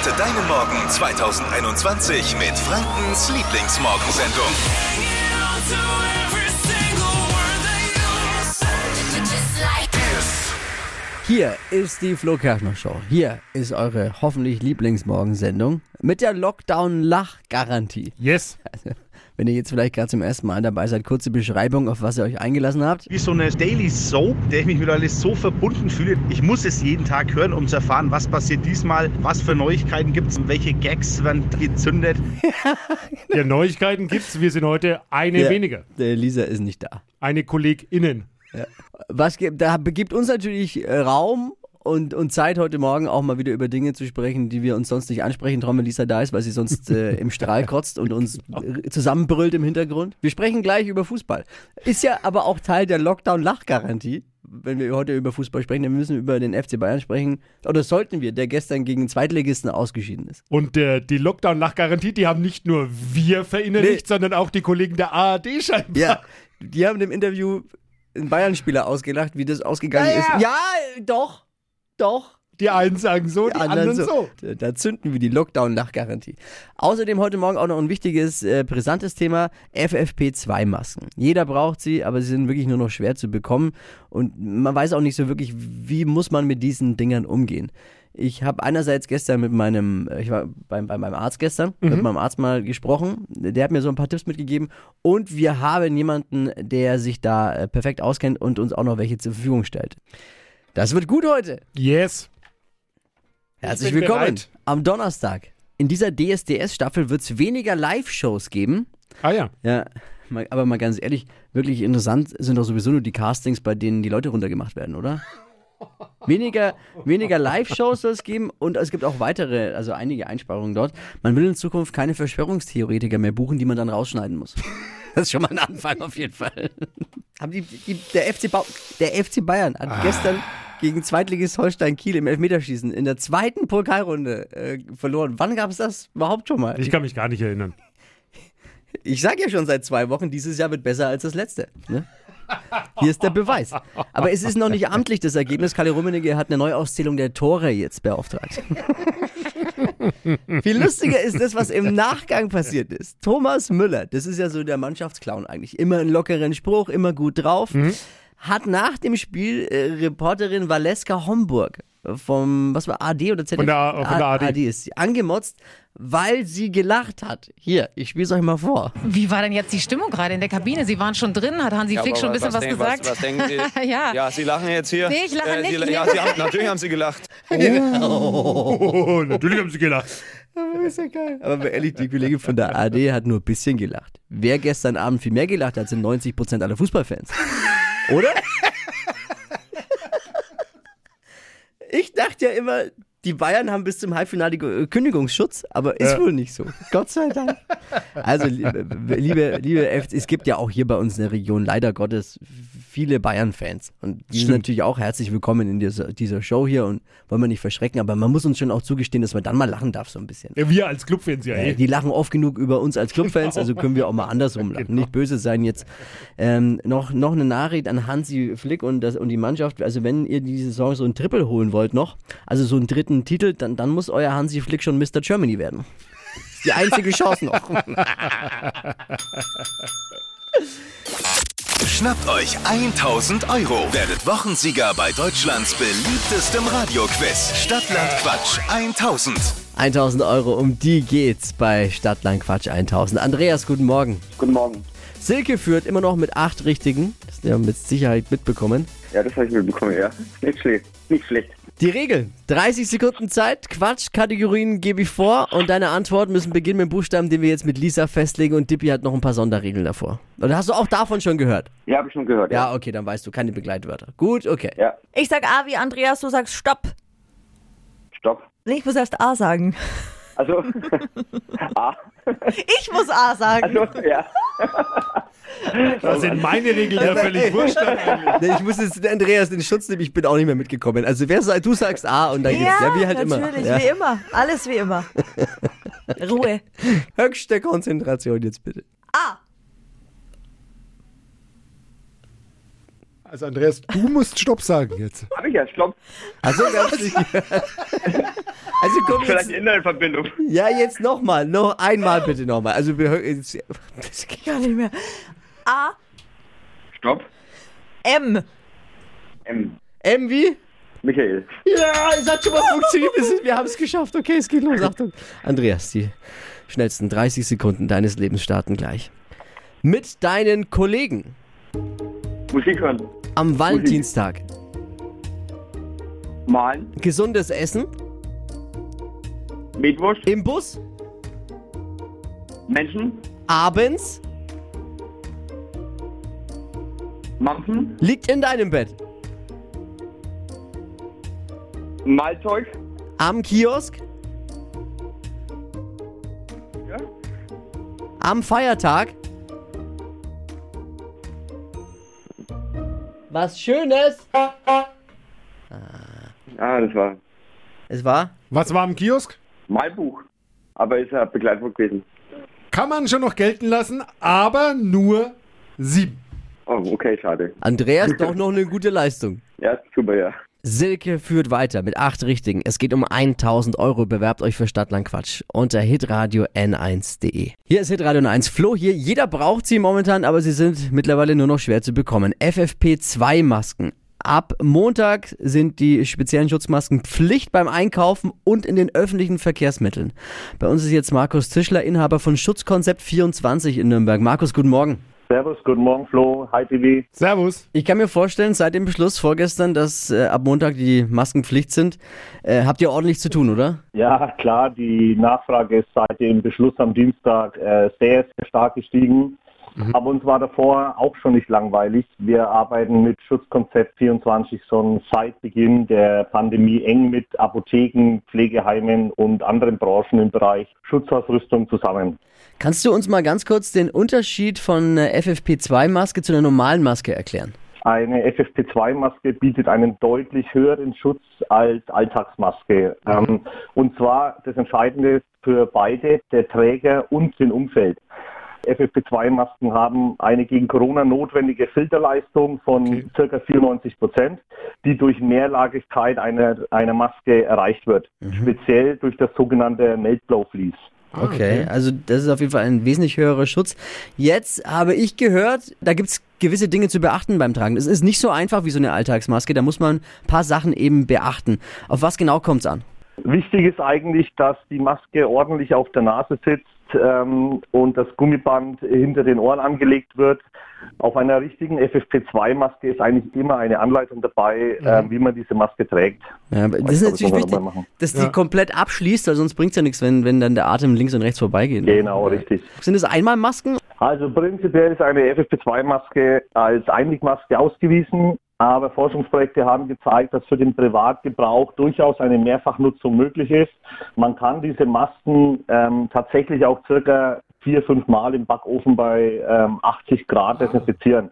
Starte deinen Morgen 2021 mit Frankens Lieblingsmorgensendung. Hier ist die Flo Kerschner Show. Hier ist eure hoffentlich Lieblingsmorgensendung mit der Lockdown-Lach-Garantie. Yes. Wenn ihr jetzt vielleicht gerade zum ersten Mal dabei seid, kurze Beschreibung, auf was ihr euch eingelassen habt. wie so eine Daily Soap, der ich mich mit alles so verbunden fühle. Ich muss es jeden Tag hören, um zu erfahren, was passiert diesmal, was für Neuigkeiten gibt es, welche Gags werden gezündet. Ja, Neuigkeiten gibt's. Wir sind heute eine Ja. weniger. Der Lisa ist nicht da. Eine KollegInnen. Was gibt, da begibt uns natürlich äh, Raum und, und Zeit heute Morgen auch mal wieder über Dinge zu sprechen, die wir uns sonst nicht ansprechen, trauen, wenn Lisa da ist, weil sie sonst äh, im Strahl kotzt und uns äh, zusammenbrüllt im Hintergrund. Wir sprechen gleich über Fußball. Ist ja aber auch Teil der Lockdown-Lachgarantie. Wenn wir heute über Fußball sprechen, dann müssen wir über den FC Bayern sprechen. Oder sollten wir, der gestern gegen einen Zweitligisten ausgeschieden ist. Und äh, die Lockdown-Lachgarantie, die haben nicht nur wir verinnerlicht, Nee. sondern auch die Kollegen der ARD scheinbar. Ja, die haben im Interview einen Bayern-Spieler ausgelacht, wie das ausgegangen Ja, ja. ist. Ja, doch, doch. Die einen sagen so, die, anderen, so. Da, da zünden wir die Lockdown-Lachgarantie. Außerdem heute Morgen auch noch ein wichtiges, äh, brisantes Thema: FFP2-Masken. Jeder braucht sie, aber sie sind wirklich nur noch schwer zu bekommen. Und man weiß auch nicht so wirklich, wie muss man mit diesen Dingern umgehen. Ich habe einerseits gestern mit meinem, äh, ich war bei, bei meinem Arzt gestern, mit meinem Arzt mal gesprochen. Der hat mir so ein paar Tipps mitgegeben. Und wir haben jemanden, der sich da äh, perfekt auskennt und uns auch noch welche zur Verfügung stellt. Das wird gut heute. Yes. Herzlich willkommen bereit. am Donnerstag. In dieser DSDS-Staffel wird es weniger Live-Shows geben. Ah ja. Ja, aber mal ganz ehrlich, wirklich interessant sind doch sowieso nur die Castings, bei denen die Leute runtergemacht werden, oder? Weniger, weniger Live-Shows soll es geben und es gibt auch weitere, also einige Einsparungen dort. Man will in Zukunft keine Verschwörungstheoretiker mehr buchen, die man dann rausschneiden muss. Das ist schon mal ein Anfang auf jeden Fall. Haben die, die, der, FC ba der FC Bayern hat gestern gegen Zweitligist Holstein Kiel im Elfmeterschießen in der zweiten Pokalrunde äh, verloren. Wann gab es das überhaupt schon mal? Ich kann mich gar nicht erinnern. Ich sage ja schon seit zwei Wochen, dieses Jahr wird besser als das letzte. Ne? Hier ist der Beweis. Aber es ist noch nicht amtlich das Ergebnis. Kalle Rummenigge hat eine Neuauszählung der Tore jetzt beauftragt. Viel lustiger ist das, was im Nachgang passiert ist. Thomas Müller, das ist ja so der Mannschaftsclown eigentlich. Immer einen lockeren Spruch, immer gut drauf. Hat nach dem Spiel äh, Reporterin Valeska Homburg vom, was war, AD oder ZDF? Von der von der AD. AD ist sie angemotzt, weil sie gelacht hat. Hier, ich spiele es euch mal vor. Wie war denn jetzt die Stimmung gerade in der Kabine? Sie waren schon drin, hat Hansi Ja, Flick aber schon ein bisschen was, denk- gesagt? Was, was denken Sie? Ja. ja, Sie lachen jetzt hier. Äh, Nee, ich lache Sie, nicht. Ja, Sie haben, natürlich haben Sie gelacht. Oh, natürlich haben sie gelacht. ist ja geil. Aber ehrlich, die Kollegin von der AD hat nur ein bisschen gelacht. Wer gestern Abend viel mehr gelacht hat, sind 90% aller Fußballfans. Oder? Ich dachte ja immer, die Bayern haben bis zum Halbfinale Ge- Kündigungsschutz, aber ist Ja. wohl nicht so. Gott sei Dank. Also, liebe, liebe, liebe FC, es gibt ja auch hier bei uns in der Region leider Gottes viele Bayern-Fans. Und die sind Stimmt. natürlich auch herzlich willkommen in dieser, dieser Show hier und wollen wir nicht verschrecken, aber man muss uns schon auch zugestehen, dass man dann mal lachen darf, so ein bisschen. Ja, wir als Clubfans ja Äh. Die lachen oft genug über uns als Clubfans, also können wir auch mal andersrum lachen. Nicht böse sein jetzt. Ähm, noch, noch eine Nachricht an Hansi Flick und, das, und die Mannschaft. Also wenn ihr diese Saison so ein Triple holen wollt noch, also so einen dritten Titel, dann, dann muss euer Hansi Flick schon Mr. Germany werden. Die einzige Chance noch. Schnappt euch 1000 Euro. Werdet Wochensieger bei Deutschlands beliebtestem Radioquiz. Stadtland Quatsch 1000. 1000 Euro, um die geht's bei Stadtland Quatsch 1000. Andreas, guten Morgen. Guten Morgen. Silke führt immer noch mit acht Richtigen. Das habt ihr mit Sicherheit mitbekommen. Ja, das habe ich mitbekommen, ja. Nicht schlecht. Nicht schlecht. Die Regeln. 30 Sekunden Zeit, Quatschkategorien gebe ich vor und deine Antworten müssen beginnen mit dem Buchstaben, den wir jetzt mit Lisa festlegen und Dippy hat noch ein paar Sonderregeln davor. Oder hast du auch davon schon gehört? Ja, habe ich schon gehört. Ja. Ja, okay, dann weißt du, keine Begleitwörter. Gut, okay. Ja. Ich sag A wie Andreas, du sagst Stopp. Stopp. Nee, ich muss erst A sagen. Also, A. Ich muss A sagen. Also, ja. Da sind meine Regeln ja völlig wurscht. Nee, ich muss jetzt den Andreas in Schutz nehmen, ich bin auch nicht mehr mitgekommen. Also wer sagt, du sagst A und dann geht's. Ja, wie halt natürlich, immer. wie Ja. immer. Alles wie immer. Ruhe. Höchste Konzentration jetzt bitte. A. Also Andreas, du musst Stopp sagen jetzt. Habe ich ja. Stopp. Also ganz nicht gehört. Also komm Vielleicht jetzt. Internetverbindung. Ja, jetzt nochmal. Noch einmal bitte nochmal. Also wir jetzt, das geht Gar nicht mehr. A, Stopp. M. M. M wie? Michael. Ja, es hat schon mal funktioniert. Wir haben es geschafft. Okay, es geht los. Achtung. Andreas, die schnellsten 30 Sekunden deines Lebens starten gleich. Mit deinen Kollegen Musik hören. am Valentinstag. Malen. Gesundes Essen Metwurst. im Bus, Menschen. abends, Mampfen. liegt in deinem Bett, Malzeug. am Kiosk, Ja. am Feiertag. Was Schönes. Ah, das war Es war Was war am Kiosk? Malbuch. Aber ist ja Begleitwort gewesen. Kann man schon noch gelten lassen, aber nur sieben. Oh, okay, schade. Andreas doch noch eine gute Leistung. Ja, super, ja. Silke führt weiter mit acht Richtigen. Es geht um 1000 Euro. Bewerbt euch für Stadtland Quatsch unter hitradio n1.de. Hier ist Hitradio N1. Flo hier. Jeder braucht sie momentan, aber sie sind mittlerweile nur noch schwer zu bekommen. FFP2-Masken. Ab Montag sind die speziellen Schutzmasken Pflicht beim Einkaufen und in den öffentlichen Verkehrsmitteln. Bei uns ist jetzt Markus Tischler, Inhaber von Schutzkonzept 24 in Nürnberg. Markus, guten Morgen. Servus, guten Morgen Flo, hi TV. Servus. Ich kann mir vorstellen, seit dem Beschluss vorgestern, dass äh, ab Montag die Masken Pflicht sind, äh, habt ihr ordentlich zu tun, oder? Ja klar, die Nachfrage ist seit dem Beschluss am Dienstag äh, sehr, sehr stark gestiegen. Aber uns war davor auch schon nicht langweilig. Wir arbeiten mit Schutzkonzept 24 schon seit Beginn der Pandemie eng mit Apotheken, Pflegeheimen und anderen Branchen im Bereich Schutzausrüstung zusammen. Kannst du uns mal ganz kurz den Unterschied von äh, FFP2-Maske zu einer normalen Maske erklären? Eine FFP2-Maske bietet einen deutlich höheren Schutz als Alltagsmaske. Ähm, und zwar das Entscheidende ist für beide, der Träger und den Umfeld. FFP2-Masken haben eine gegen Corona notwendige Filterleistung von ca. 94 Prozent, die durch Mehrlagigkeit einer, einer Maske erreicht wird, speziell durch das sogenannte Melt-Blow-Vlies. Okay, also das ist auf jeden Fall ein wesentlich höherer Schutz. Jetzt habe ich gehört, da gibt es gewisse Dinge zu beachten beim Tragen. Es ist nicht so einfach wie so eine Alltagsmaske, da muss man ein paar Sachen eben beachten. Auf was genau kommt es an? Wichtig ist eigentlich, dass die Maske ordentlich auf der Nase sitzt ähm, und das Gummiband hinter den Ohren angelegt wird. Auf einer richtigen FFP2-Maske ist eigentlich immer eine Anleitung dabei, äh, wie man diese Maske trägt. Ja, das ist natürlich das wichtig, dass Ja. die komplett abschließt, weil sonst bringt es ja nichts, wenn, wenn dann der Atem links und rechts vorbeigeht. ne? Genau, richtig. Sind es Einmalmasken? Also prinzipiell ist eine FFP2-Maske als Einwegmaske ausgewiesen, aber Forschungsprojekte haben gezeigt, dass für den Privatgebrauch durchaus eine Mehrfachnutzung möglich ist. Man kann diese Masken ähm, tatsächlich auch circa vier, fünf Mal im Backofen bei ähm, 80 Grad desinfizieren.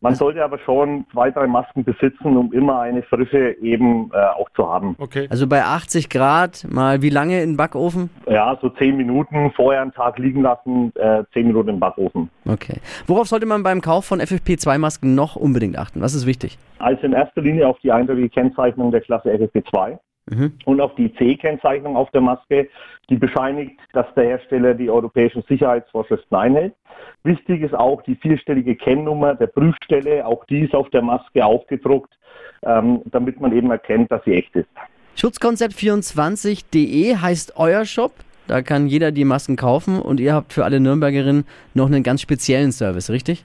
Man sollte aber schon zwei, drei Masken besitzen, um immer eine frische eben äh, auch zu haben. Okay. Also bei 80 Grad mal wie lange in den Backofen? Ja, so zehn Minuten vorher einen Tag liegen lassen, äh, zehn Minuten im Backofen. Okay. Worauf sollte man beim Kauf von FFP2-Masken noch unbedingt achten? Was ist wichtig? Also in erster Linie auf die eindeutige Kennzeichnung der Klasse FFP2 Mhm. und auf die C-Kennzeichnung auf der Maske, die bescheinigt, dass der Hersteller die europäischen Sicherheitsvorschriften einhält. Wichtig ist auch die vierstellige Kennnummer der Prüfstelle, auch die ist auf der Maske aufgedruckt, ähm, damit man eben erkennt, dass sie echt ist. Schutzkonzept24.de heißt euer Shop. Da kann jeder die Masken kaufen und ihr habt für alle Nürnbergerinnen noch einen ganz speziellen Service, richtig?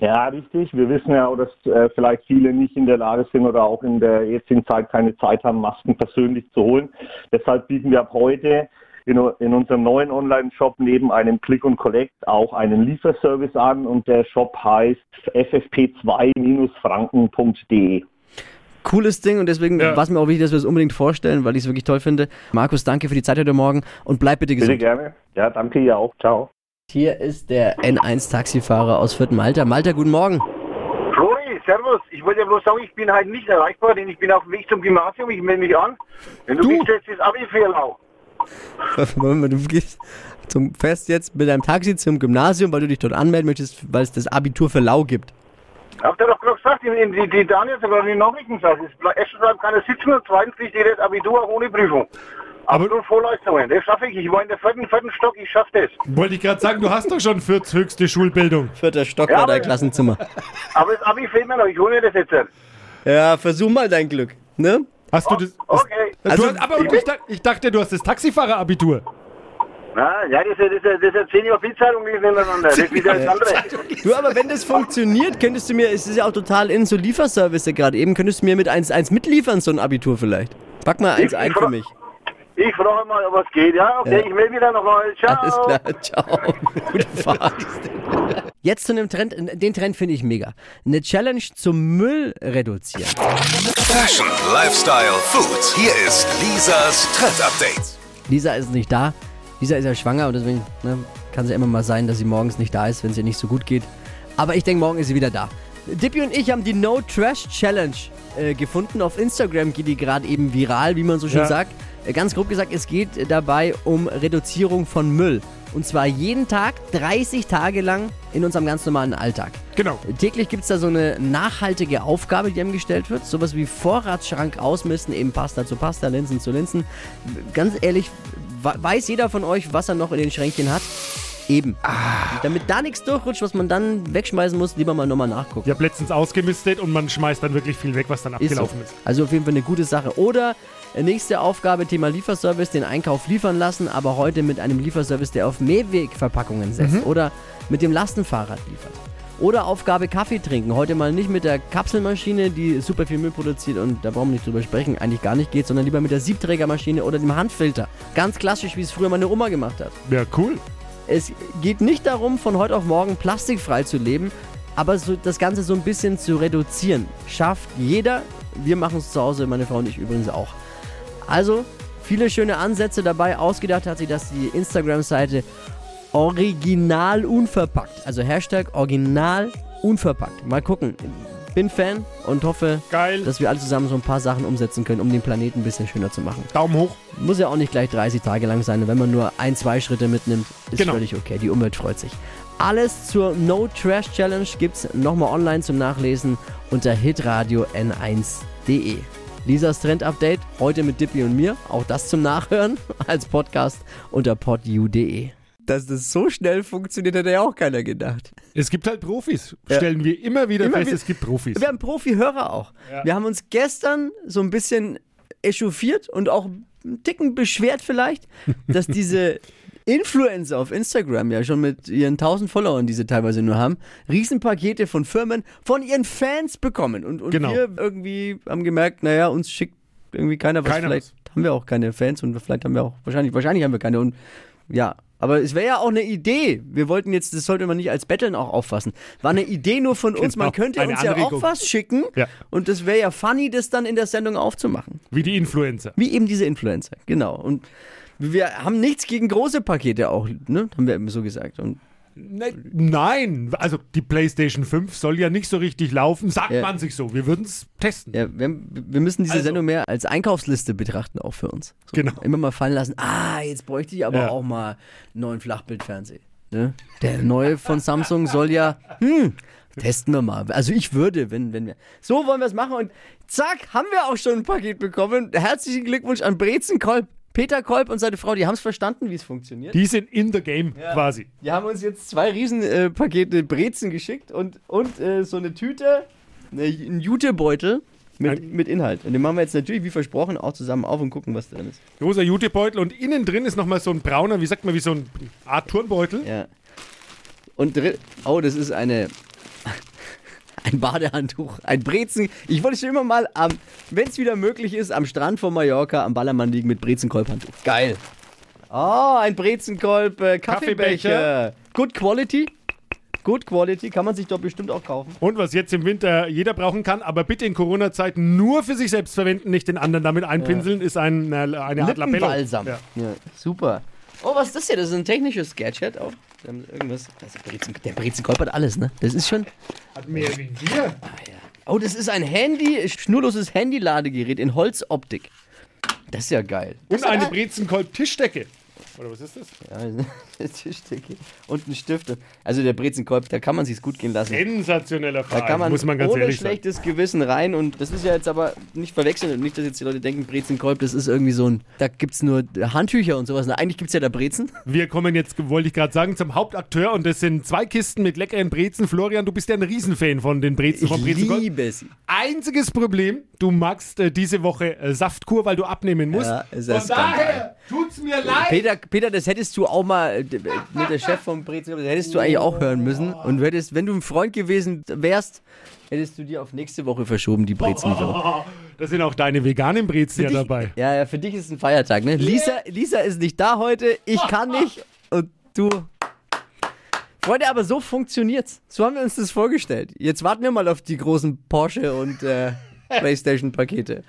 Ja, richtig. Wir wissen ja auch, dass äh, vielleicht viele nicht in der Lage sind oder auch in der jetzigen Zeit keine Zeit haben, Masken persönlich zu holen. Deshalb bieten wir ab heute in, in unserem neuen Online-Shop neben einem Click und Collect auch einen Lieferservice an und der Shop heißt ffp2-franken.de. Cooles Ding und deswegen Ja. war es mir auch wichtig, dass wir es unbedingt vorstellen, weil ich es wirklich toll finde. Markus, danke für die Zeit heute Morgen und bleib bitte Bitte gesund. gerne. Ja, danke ihr auch. Ciao. Hier ist der N1-Taxifahrer aus Vierten Malta. Malta, guten Morgen. Flori, servus. Ich wollte ja bloß sagen, ich bin halt nicht erreichbar, denn ich bin auf dem Weg zum Gymnasium. Ich melde mich an. Wenn du, Du? mich stellst, ist Abi für lau. Moment, Du gehst zum Fest jetzt mit deinem Taxi zum Gymnasium, weil du dich dort anmelden möchtest, weil es das Abitur für Lau gibt. Habt ihr doch gerade gesagt, die, die, die Daniel gerade in den Nachrichten ble- Erstens bleibt keiner sitzen und zweitens kriegt jeder das Abitur auch ohne Prüfung. Absolut Vorleistungen, das schaffe ich. Ich war in der vierten, vierten Stock, ich schaffe das. Wollte ich gerade sagen, du hast doch schon Fürths höchste Schulbildung. Vierter Stock Ja, war dein aber- Klassenzimmer. Aber das Abi fehlt mir noch, ich hole mir das jetzt. Ja, versuch mal dein Glück. Ne? Hast du das? Okay. das Also, du hast, aber ich, dachte, ich dachte, du hast das Taxifahrerabitur. Na, ja, das ist, ist, das ist ja zehn Jahre Bildzeitung gewesen hintereinander. Das ist wieder das andere. Du, aber wenn das funktioniert, könntest du mir, es ist ja auch total in so Lieferservice gerade eben, könntest du mir mit 1,1 mitliefern, so ein Abitur vielleicht. Pack mal eins Ich- ein ich für fra- mich. Ich frage mal, ob was geht. Ja, okay, Ja. ich melde mich dann nochmal. Ciao. Alles klar, ciao. Gute Fahrt. Jetzt zu einem Trend, den Trend finde ich mega. Eine Challenge zum Müll reduzieren. Fashion, Lifestyle, Food. Hier ist Lisas Trend Update. Lisa ist nicht da. Lisa ist ja schwanger und deswegen ne, kann es ja immer mal sein, dass sie morgens nicht da ist, wenn es ihr nicht so gut geht. Aber ich denke, morgen ist sie wieder da. Dippy und ich haben die No Trash Challenge äh, gefunden. Auf Instagram geht die gerade eben viral, wie man so schön Ja. sagt. Ganz grob gesagt, es geht dabei um Reduzierung von Müll. Und zwar jeden Tag, 30 Tage lang in unserem ganz normalen Alltag. Genau. Täglich gibt es da so eine nachhaltige Aufgabe, die einem gestellt wird. Sowas wie Vorratsschrank ausmisten, eben Pasta zu Pasta, Linsen zu Linsen. Ganz ehrlich, we- weiß jeder von euch, was er noch in den Schränkchen hat? Eben. Damit da nichts durchrutscht, was man dann wegschmeißen muss, lieber mal nochmal nachgucken. Ich habe letztens ausgemistet und man schmeißt dann wirklich viel weg, was dann Ist so. abgelaufen ist. Also auf jeden Fall eine gute Sache. Oder nächste Aufgabe, Thema Lieferservice, den Einkauf liefern lassen, aber heute mit einem Lieferservice, der auf Mehrwegverpackungen setzt. Mhm. Oder mit dem Lastenfahrrad liefert. Oder Aufgabe Kaffee trinken. Heute mal nicht mit der Kapselmaschine, die super viel Müll produziert und da brauchen wir nicht drüber sprechen, eigentlich gar nicht geht, sondern lieber mit der Siebträgermaschine oder dem Handfilter. Ganz klassisch, wie es früher meine Oma gemacht hat. Ja, cool. Es geht nicht darum, von heute auf morgen plastikfrei zu leben, aber so das Ganze so ein bisschen zu reduzieren. Schafft jeder. Wir machen es zu Hause, meine Frau und ich übrigens auch. Also, viele schöne Ansätze dabei. Ausgedacht hat sie das die Instagram-Seite Original Unverpackt. Also Hashtag Original Unverpackt. Mal gucken. Bin Fan und hoffe, Geil. dass wir alle zusammen so ein paar Sachen umsetzen können, um den Planeten ein bisschen schöner zu machen. Daumen hoch. Muss ja auch nicht gleich 30 Tage lang sein. Wenn man nur ein, zwei Schritte mitnimmt, ist Genau. völlig okay. Die Umwelt freut sich. Alles zur No Trash Challenge gibt's nochmal online zum Nachlesen unter hitradio n1.de. Lisas Trend Update heute mit Dippy und mir. Auch das zum Nachhören als Podcast unter podu.de. Dass das so schnell funktioniert, hätte ja auch keiner gedacht. Es gibt halt Profis. Ja. Stellen wir immer wieder Immer fest, wieder. es gibt Profis. Wir haben Profi-Hörer auch. Ja. Wir haben uns gestern so ein bisschen echauffiert und auch einen Ticken beschwert vielleicht, dass diese Influencer auf Instagram ja schon mit ihren 1000 Followern, die sie teilweise nur haben, Riesenpakete von Firmen von ihren Fans bekommen. Und, und Genau. wir irgendwie haben gemerkt, naja, uns schickt irgendwie keiner was. Keiner vielleicht haben wir auch keine Fans und vielleicht haben wir auch, wahrscheinlich, wahrscheinlich haben wir keine. Und ja, aber es wäre ja auch eine Idee. Wir wollten jetzt, das sollte man nicht als Betteln auch auffassen. War eine Idee nur von uns. Man Genau, könnte uns ja auch was schicken. Ja. Und das wäre ja funny, das dann in der Sendung aufzumachen. Wie die Influencer. Wie eben diese Influencer. Genau. Und wir haben nichts gegen große Pakete auch, ne? Haben wir eben so gesagt. Und Ne, Nein, also die PlayStation 5 soll ja nicht so richtig laufen, sagt Ja. man sich so. Wir würden es testen. ja, wir, wir müssen diese Also. Sendung mehr als Einkaufsliste betrachten, auch für uns. So, Genau. Immer mal fallen lassen, ah, jetzt bräuchte ich aber Ja. auch mal einen neuen Flachbildfernseher. Ne? Der neue von Samsung soll ja, hm, testen wir mal. Also ich würde, wenn, wenn wir. So wollen wir es machen und zack, haben wir auch schon ein Paket bekommen. Herzlichen Glückwunsch an Brezen Kolb. Peter Kolb und seine Frau, die haben es verstanden, wie es funktioniert. Die sind in the game quasi. Die haben uns jetzt zwei Riesenpakete äh, Brezen geschickt und, und äh, so eine Tüte, eine, ein Jutebeutel mit, mit Inhalt. Und den machen wir jetzt natürlich, wie versprochen, auch zusammen auf und gucken, was drin ist. Großer Jutebeutel und innen drin ist nochmal so ein brauner, wie sagt man, wie so ein Art Turnbeutel. Ja. Und drin, oh, das ist eine, ein Badehandtuch, ein Brezen. Ich wollte schon immer mal, am, wenn es wieder möglich ist, am Strand von Mallorca am Ballermann liegen mit Brezenkolbhandtuch. Geil. Oh, ein Brezenkolb, äh, Kaffeebecher. Kaffeebecher. Good Quality. Good Quality, kann man sich doch bestimmt auch kaufen. Und was jetzt im Winter jeder brauchen kann, aber bitte in Corona-Zeiten nur für sich selbst verwenden, nicht den anderen damit einpinseln, ist ein, eine, eine Art. Lippenbalsam. Ja. Ja. super. Oh, was ist das hier? Das ist ein technisches Gadget auch. Irgendwas. Ist Brezen, der Brezenkolb hat alles, ne? Das ist schon. Hat mehr wie wir. Oh, das ist ein Handy, schnurloses Handy-Ladegerät in Holzoptik. Das ist ja geil. Und eine ein- Brezenkolb-Tischdecke. Oder was ist das? Ja, eine Tischdecke und ein Stift. Also der Brezenkolb, da kann man sich's gut gehen lassen. Sensationeller Da Verein, kann man, muss man ganz ohne ehrlich schlechtes Gewissen rein und das ist ja jetzt aber nicht verwechseln und nicht, dass jetzt die Leute denken, Brezenkolb, das ist irgendwie so ein, da gibt's nur Handtücher und sowas. Na, eigentlich gibt's ja da Brezen. Wir kommen jetzt, wollte ich gerade sagen, zum Hauptakteur und das sind zwei Kisten mit leckeren Brezen. Florian, du bist ja ein Riesenfan von den Brezen Ich von Brezenkolb. liebe sie. Einziges Problem, du magst äh, diese Woche äh, Saftkur, weil du abnehmen musst. Ja, ist ja Von daher tut's mir leid. Peter, Peter, das hättest du auch mal äh, mit der Chef vom Brezenkolb, das hättest du eigentlich auch hören müssen. Und hättest, wenn du ein Freund gewesen wärst, hättest du dir auf nächste Woche verschoben, die Brezenlieferung. Da sind auch deine veganen Brezen ja dabei. Ja, ja, für dich ist ein Feiertag, ne? Lisa, Lisa ist nicht da heute, ich kann nicht und du. Freunde, aber so funktioniert's. So haben wir uns das vorgestellt. Jetzt warten wir mal auf die großen Porsche und äh, Playstation-Pakete.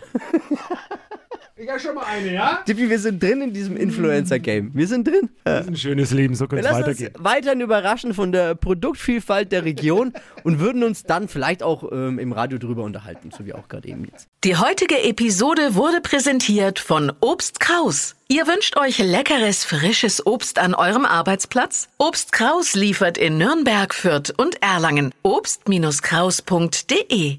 Habe schon mal eine, ja? Tippi, wir sind drin in diesem Influencer-Game. Wir sind drin. Das ist ein schönes Leben, so Wir könnte es lassen uns weitergehen. weiterhin überraschen von der Produktvielfalt der Region und würden uns dann vielleicht auch ähm, im Radio drüber unterhalten, so wie auch gerade eben jetzt. Die heutige Episode wurde präsentiert von Obst Kraus. Ihr wünscht euch leckeres, frisches Obst an eurem Arbeitsplatz? Obst Kraus liefert in Nürnberg, Fürth und Erlangen. Obst-Kraus.de